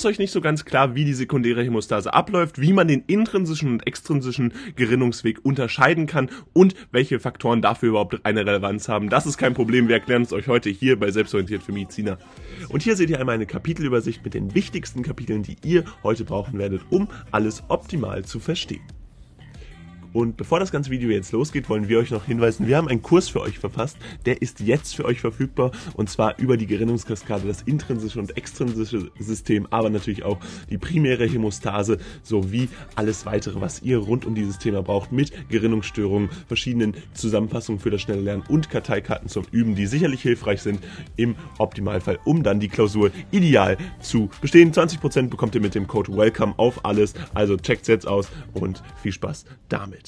ist euch nicht so ganz klar, wie die sekundäre Hämostase abläuft, wie man den intrinsischen und extrinsischen Gerinnungsweg unterscheiden kann und welche Faktoren dafür überhaupt eine Relevanz haben. Das ist kein Problem, wir erklären es euch heute hier bei Selbstorientiert für Mediziner. Und hier seht ihr einmal eine Kapitelübersicht mit den wichtigsten Kapiteln, die ihr heute brauchen werdet, um alles optimal zu verstehen. Und bevor das ganze Video jetzt losgeht, wollen wir euch noch hinweisen, wir haben einen Kurs für euch verfasst, der ist jetzt für euch verfügbar und zwar über die Gerinnungskaskade, das intrinsische und extrinsische System, aber natürlich auch die primäre Hämostase sowie alles weitere, was ihr rund um dieses Thema braucht, mit Gerinnungsstörungen, verschiedenen Zusammenfassungen für das schnelle Lernen und Karteikarten zum Üben, die sicherlich hilfreich sind im Optimalfall, um dann die Klausur ideal zu bestehen. 20% bekommt ihr mit dem Code WELCOME auf alles, also checkt's jetzt aus und viel Spaß damit.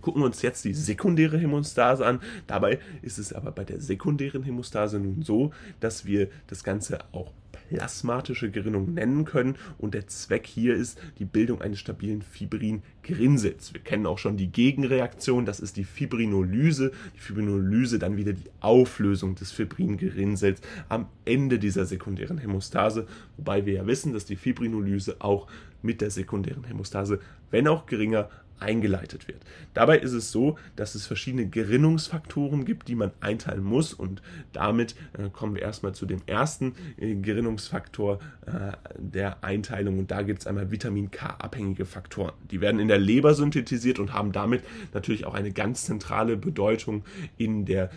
Gucken wir uns jetzt die sekundäre Hämostase an. Dabei ist es aber bei der sekundären Hämostase nun so, dass wir das Ganze auch plasmatische Gerinnung nennen können und der Zweck hier ist die Bildung eines stabilen Fibrin-Gerinnsels. Wir kennen auch schon die Gegenreaktion, das ist die Fibrinolyse. Die Fibrinolyse dann wieder die Auflösung des Fibrin-Gerinnsels am Ende dieser sekundären Hämostase, wobei wir ja wissen, dass die Fibrinolyse auch mit der sekundären Hämostase, wenn auch geringer, eingeleitet wird. Dabei ist es so, dass es verschiedene Gerinnungsfaktoren gibt, die man einteilen muss und damit äh, kommen wir erstmal zu dem ersten äh, Gerinnungsfaktor äh, der Einteilung und da gibt es einmal Vitamin K abhängige Faktoren. Die werden in der Leber synthetisiert und haben damit natürlich auch eine ganz zentrale Bedeutung in der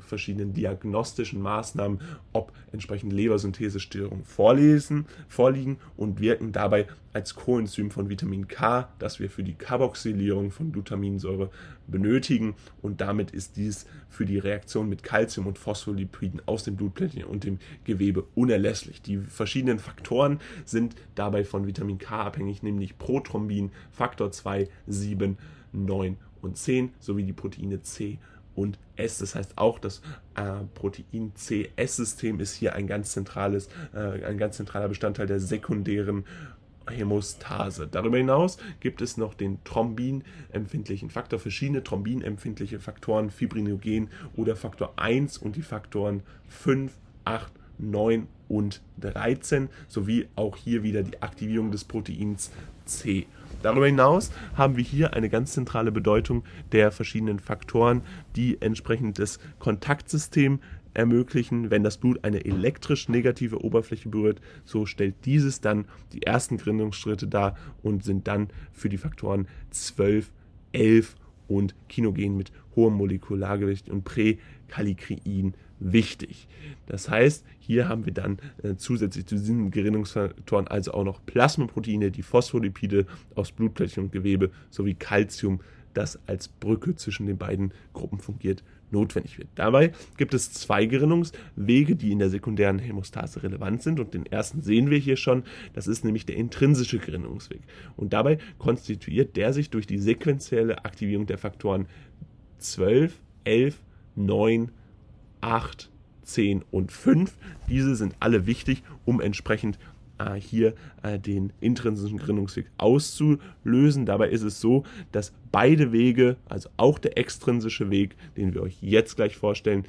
verschiedenen diagnostischen Maßnahmen, ob entsprechend Lebersynthesestörungen vorlesen, vorliegen und wirken dabei als Coenzym von Vitamin K, das wir für die Carboxylierung von Glutaminsäure benötigen und damit ist dies für die Reaktion mit Calcium und Phospholipiden aus dem Blutplättchen und dem Gewebe unerlässlich. Die verschiedenen Faktoren sind dabei von Vitamin K abhängig, nämlich Prothrombin, Faktor 2, 7, 9 und 10 sowie die Proteine C und S. Das heißt auch das äh, Protein C-S-System ist hier ein ganz zentrales, äh, ein ganz zentraler Bestandteil der sekundären Hämostase. Darüber hinaus gibt es noch den thrombinempfindlichen Faktor, verschiedene thrombinempfindliche Faktoren, Fibrinogen oder Faktor 1 und die Faktoren 5, 8, 9 und 13 sowie auch hier wieder die Aktivierung des Proteins C. Darüber hinaus haben wir hier eine ganz zentrale Bedeutung der verschiedenen Faktoren, die entsprechend das Kontaktsystem ermöglichen. Wenn das Blut eine elektrisch negative Oberfläche berührt, so stellt dieses dann die ersten Gründungsschritte dar und sind dann für die Faktoren 12, 11 und Kinogen mit hohem Molekulargewicht und Präkalikrein wichtig. Das heißt, hier haben wir dann äh, zusätzlich zu diesen Gerinnungsfaktoren also auch noch Plasmaproteine, die Phospholipide aus Blutplättchen und Gewebe sowie Calcium, das als Brücke zwischen den beiden Gruppen fungiert, notwendig wird. Dabei gibt es zwei Gerinnungswege, die in der sekundären Hämostase relevant sind und den ersten sehen wir hier schon, das ist nämlich der intrinsische Gerinnungsweg. Und dabei konstituiert der sich durch die sequenzielle Aktivierung der Faktoren 12, 11, 9, 8, 10 und 5. Diese sind alle wichtig, um entsprechend hier äh, den intrinsischen Gründungsweg auszulösen. Dabei ist es so, dass beide Wege, also auch der extrinsische Weg, den wir euch jetzt gleich vorstellen,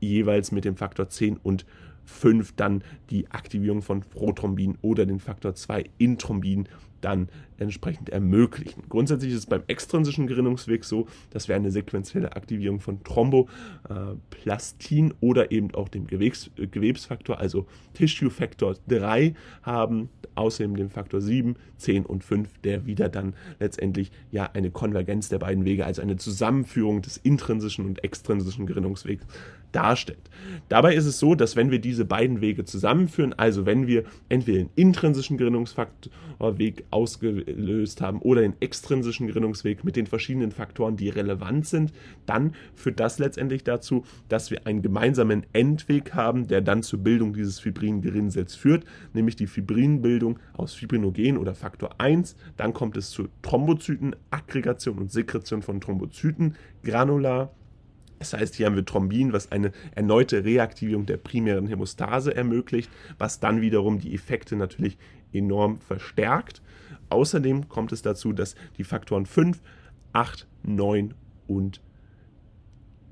jeweils mit dem Faktor 10 und 5 dann die Aktivierung von Prothrombin oder den Faktor 2 Inthrombin dann entsprechend ermöglichen. Grundsätzlich ist es beim extrinsischen Gerinnungsweg so, dass wir eine sequenzielle Aktivierung von Thromboplastin oder eben auch dem Gewebs, Gewebsfaktor, also Tissue Factor 3 haben, außerdem den Faktor 7, 10 und 5, der wieder dann letztendlich ja eine Konvergenz der beiden Wege, also eine Zusammenführung des intrinsischen und extrinsischen Gerinnungswegs darstellt. Dabei ist es so, dass wenn wir diese beiden Wege zusammenführen, also wenn wir entweder den intrinsischen Gerinnungsfaktorweg ausgelöst haben oder den extrinsischen Gerinnungsweg mit den verschiedenen Faktoren, die relevant sind, dann führt das letztendlich dazu, dass wir einen gemeinsamen Endweg haben, der dann zur Bildung dieses Fibrin-Gerinnsels führt, nämlich die Fibrinbildung aus Fibrinogen oder Faktor 1. Dann kommt es zu Thrombozyten, Aggregation und Sekretion von Thrombozyten, granular das heißt, hier haben wir Thrombin, was eine erneute Reaktivierung der primären Hämostase ermöglicht, was dann wiederum die Effekte natürlich enorm verstärkt. Außerdem kommt es dazu, dass die Faktoren 5, 8, 9 und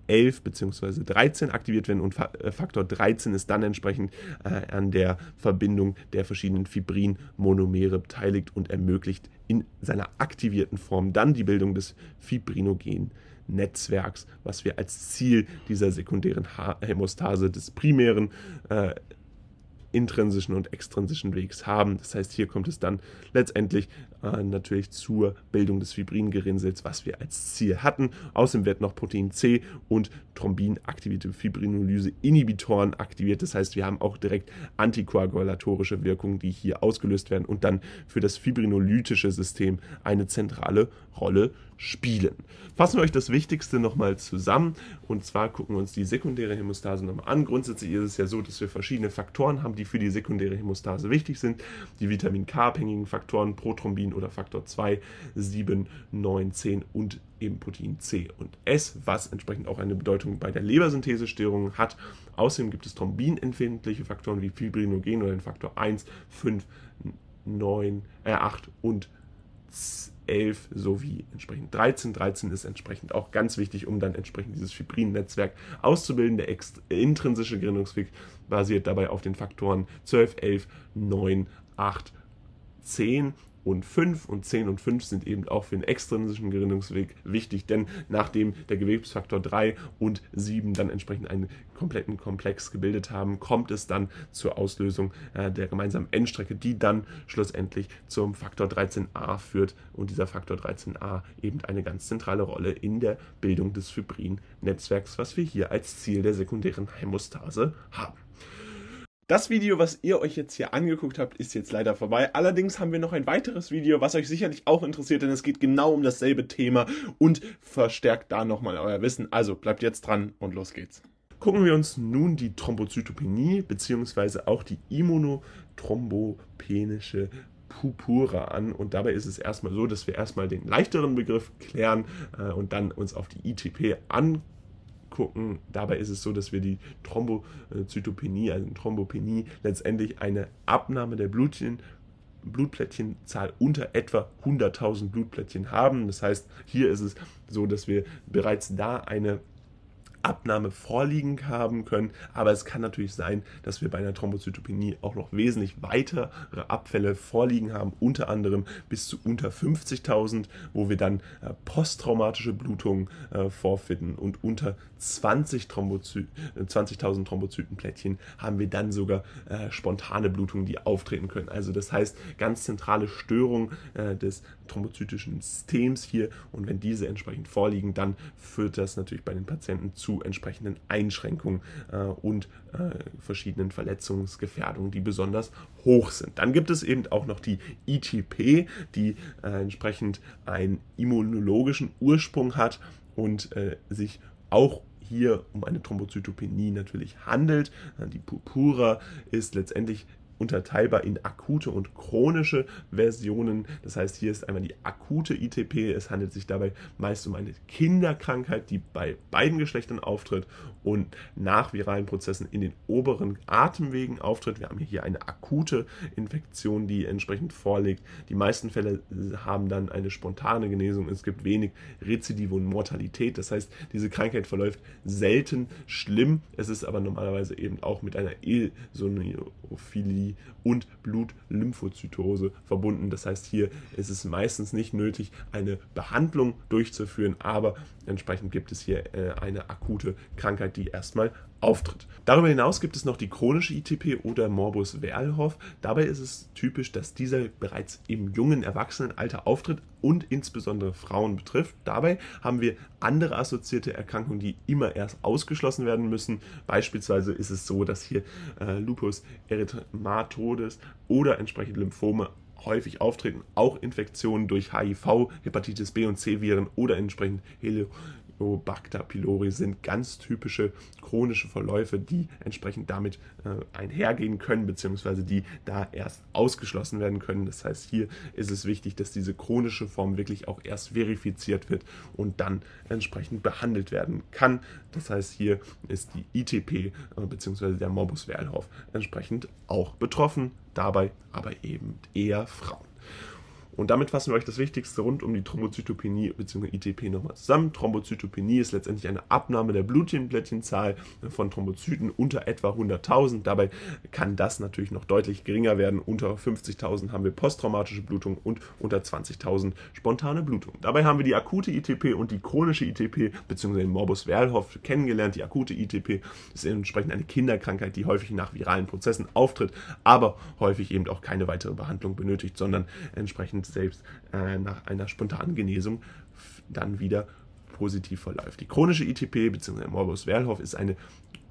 11 bzw. 13 aktiviert werden und äh, Faktor 13 ist dann entsprechend äh, an der Verbindung der verschiedenen Fibrin-Monomere beteiligt und ermöglicht in seiner aktivierten Form dann die Bildung des Fibrinogenen. Netzwerks, was wir als Ziel dieser sekundären Hämostase des primären äh, intrinsischen und extrinsischen Wegs haben. Das heißt, hier kommt es dann letztendlich natürlich zur Bildung des Fibringerinnsels, was wir als Ziel hatten. Außerdem wird noch Protein C und Thrombin-aktivierte Fibrinolyse-Inhibitoren aktiviert. Das heißt, wir haben auch direkt antikoagulatorische Wirkungen, die hier ausgelöst werden und dann für das fibrinolytische System eine zentrale Rolle spielen. Fassen wir euch das Wichtigste nochmal zusammen und zwar gucken wir uns die sekundäre Hämostase nochmal an. Grundsätzlich ist es ja so, dass wir verschiedene Faktoren haben, die für die sekundäre Hämostase wichtig sind. Die Vitamin K-abhängigen Faktoren, Prothrombin oder Faktor 2, 7, 9, 10 und eben Protein C und S, was entsprechend auch eine Bedeutung bei der Lebersynthesestörung hat. Außerdem gibt es thrombinempfindliche Faktoren wie Fibrinogen oder den Faktor 1, 5, 9, äh, 8 und 10 11 sowie entsprechend 13. 13 ist entsprechend auch ganz wichtig, um dann entsprechend dieses Fibrin-Netzwerk auszubilden. Der intrinsische Gerinnungsweg basiert dabei auf den Faktoren 12, 11, 9, 8, 10 und 5 und 10 und 5 sind eben auch für den extrinsischen Gerinnungsweg wichtig, denn nachdem der Gewebsfaktor 3 und 7 dann entsprechend einen kompletten Komplex gebildet haben, kommt es dann zur Auslösung äh, der gemeinsamen Endstrecke, die dann schlussendlich zum Faktor 13a führt und dieser Faktor 13a eben eine ganz zentrale Rolle in der Bildung des Fibrin-Netzwerks, was wir hier als Ziel der sekundären Hämostase haben. Das Video, was ihr euch jetzt hier angeguckt habt, ist jetzt leider vorbei. Allerdings haben wir noch ein weiteres Video, was euch sicherlich auch interessiert, denn es geht genau um dasselbe Thema und verstärkt da nochmal euer Wissen. Also bleibt jetzt dran und los geht's. Gucken wir uns nun die Thrombozytopenie bzw. auch die immunothrombopenische Purpura an. Und dabei ist es erstmal so, dass wir erstmal den leichteren Begriff klären äh, und dann uns auf die ITP angucken gucken. Dabei ist es so, dass wir die Thrombozytopenie, also Thrombopenie, letztendlich eine Abnahme der Blutchen Blutplättchenzahl unter etwa 100.000 Blutplättchen haben. Das heißt, hier ist es so, dass wir bereits da eine Abnahme vorliegen haben können. Aber es kann natürlich sein, dass wir bei einer Thrombozytopenie auch noch wesentlich weitere Abfälle vorliegen haben, unter anderem bis zu unter 50.000, wo wir dann äh, posttraumatische Blutungen äh, vorfinden und unter 20.000 Thrombozy äh, 20 Thrombozytenplättchen haben wir dann sogar äh, spontane Blutungen, die auftreten können. Also das heißt, ganz zentrale Störung äh, des thrombozytischen Systems hier und wenn diese entsprechend vorliegen, dann führt das natürlich bei den Patienten zu entsprechenden Einschränkungen äh, und äh, verschiedenen Verletzungsgefährdungen, die besonders hoch sind. Dann gibt es eben auch noch die ITP, die äh, entsprechend einen immunologischen Ursprung hat und äh, sich auch hier um eine Thrombozytopenie natürlich handelt. Äh, die Purpura ist letztendlich unterteilbar in akute und chronische Versionen. Das heißt, hier ist einmal die akute ITP. Es handelt sich dabei meist um eine Kinderkrankheit, die bei beiden Geschlechtern auftritt und nach viralen Prozessen in den oberen Atemwegen auftritt. Wir haben hier eine akute Infektion, die entsprechend vorliegt. Die meisten Fälle haben dann eine spontane Genesung. Es gibt wenig Rezidive und Mortalität. Das heißt, diese Krankheit verläuft selten schlimm. Es ist aber normalerweise eben auch mit einer Eosinophilie Und Blutlymphozytose verbunden. Das heißt, hier ist es meistens nicht nötig, eine Behandlung durchzuführen, aber entsprechend gibt es hier äh, eine akute Krankheit, die erstmal auftritt. Darüber hinaus gibt es noch die chronische ITP oder Morbus Werlhoff. Dabei ist es typisch, dass dieser bereits im jungen Erwachsenenalter auftritt und insbesondere Frauen betrifft. Dabei haben wir andere assoziierte Erkrankungen, die immer erst ausgeschlossen werden müssen. Beispielsweise ist es so, dass hier äh, Lupus erythematodes oder entsprechend Lymphome häufig auftreten, auch Infektionen durch HIV, Hepatitis B und C Viren oder entsprechend Helio Helicobacter pylori sind ganz typische chronische Verläufe, die entsprechend damit äh, einhergehen können, beziehungsweise die da erst ausgeschlossen werden können. Das heißt, hier ist es wichtig, dass diese chronische Form wirklich auch erst verifiziert wird und dann entsprechend behandelt werden kann. Das heißt, hier ist die ITP äh, beziehungsweise der Morbus Werlhoff entsprechend auch betroffen, dabei aber eben eher Frauen. Und damit fassen wir euch das Wichtigste rund um die Thrombozytopenie bzw. ITP nochmal zusammen. Thrombozytopenie ist letztendlich eine Abnahme der Blutplättchenzahl von Thrombozyten unter etwa 100.000. Dabei kann das natürlich noch deutlich geringer werden. Unter 50.000 haben wir posttraumatische Blutung und unter 20.000 spontane Blutung. Dabei haben wir die akute ITP und die chronische ITP bzw. Morbus Werlhoff kennengelernt. Die akute ITP ist entsprechend eine Kinderkrankheit, die häufig nach viralen Prozessen auftritt, aber häufig eben auch keine weitere Behandlung benötigt, sondern entsprechend selbst äh, nach einer spontanen Genesung dann wieder positiv verläuft. Die chronische ITP bzw. Morbus Werlhoff ist eine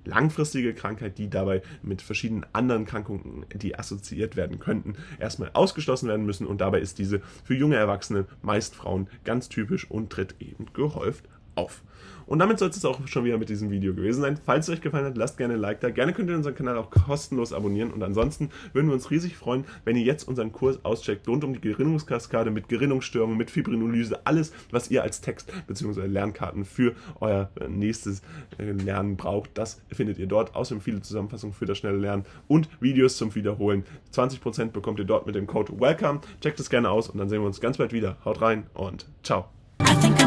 langfristige Krankheit, die dabei mit verschiedenen anderen Krankungen, die assoziiert werden könnten, erstmal ausgeschlossen werden müssen und dabei ist diese für junge Erwachsene, meist Frauen, ganz typisch und tritt eben gehäuft auf. Und damit soll es auch schon wieder mit diesem Video gewesen sein. Falls es euch gefallen hat, lasst gerne ein Like da. Gerne könnt ihr unseren Kanal auch kostenlos abonnieren. Und ansonsten würden wir uns riesig freuen, wenn ihr jetzt unseren Kurs auscheckt rund um die Gerinnungskaskade mit Gerinnungsstörungen, mit Fibrinolyse, alles, was ihr als Text bzw. Lernkarten für euer äh, nächstes äh, Lernen braucht. Das findet ihr dort. Außerdem viele Zusammenfassungen für das schnelle Lernen und Videos zum Wiederholen. 20% bekommt ihr dort mit dem Code WELCOME. Checkt es gerne aus und dann sehen wir uns ganz bald wieder. Haut rein und ciao.